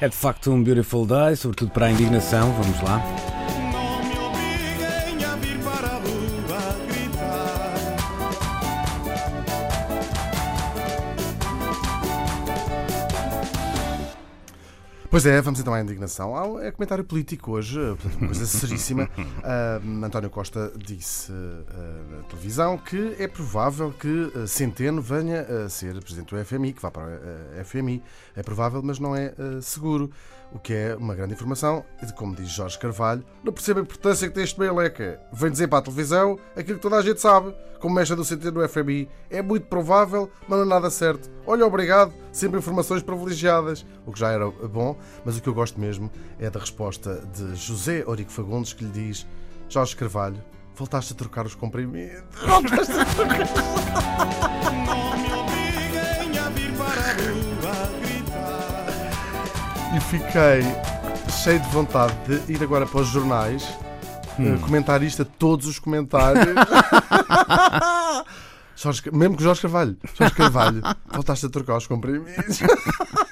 É de facto um beautiful day, sobretudo para a indignação. Vamos lá. Pois é, vamos então à indignação. Há um- É comentário político hoje, portanto, uma coisa seríssima. Ah, António Costa disse ah, na televisão que é provável que ah, Centeno venha a ser presidente do FMI, que vá para a FMI. É provável, mas não é ah, seguro. O que é uma grande informação. E, como diz Jorge Carvalho, não percebo a importância que tem este Beileca. Vem dizer para a televisão aquilo que toda a gente sabe. Como mexe do Centeno do FMI. É muito provável, mas não é nada certo. Olha, obrigado. Sempre informações privilegiadas. O que já era bom, mas o que eu gosto mesmo é da resposta de José Orico Fagundes que lhe diz: Jorge Carvalho, voltaste a trocar os comprimidos. Voltaste a trocar. E fiquei cheio de vontade de ir agora para os jornais eh, comentar isto a todos os comentários. Jorge, mesmo que Jorge Carvalho. Jorge Carvalho, voltaste a trocar os comprimidos.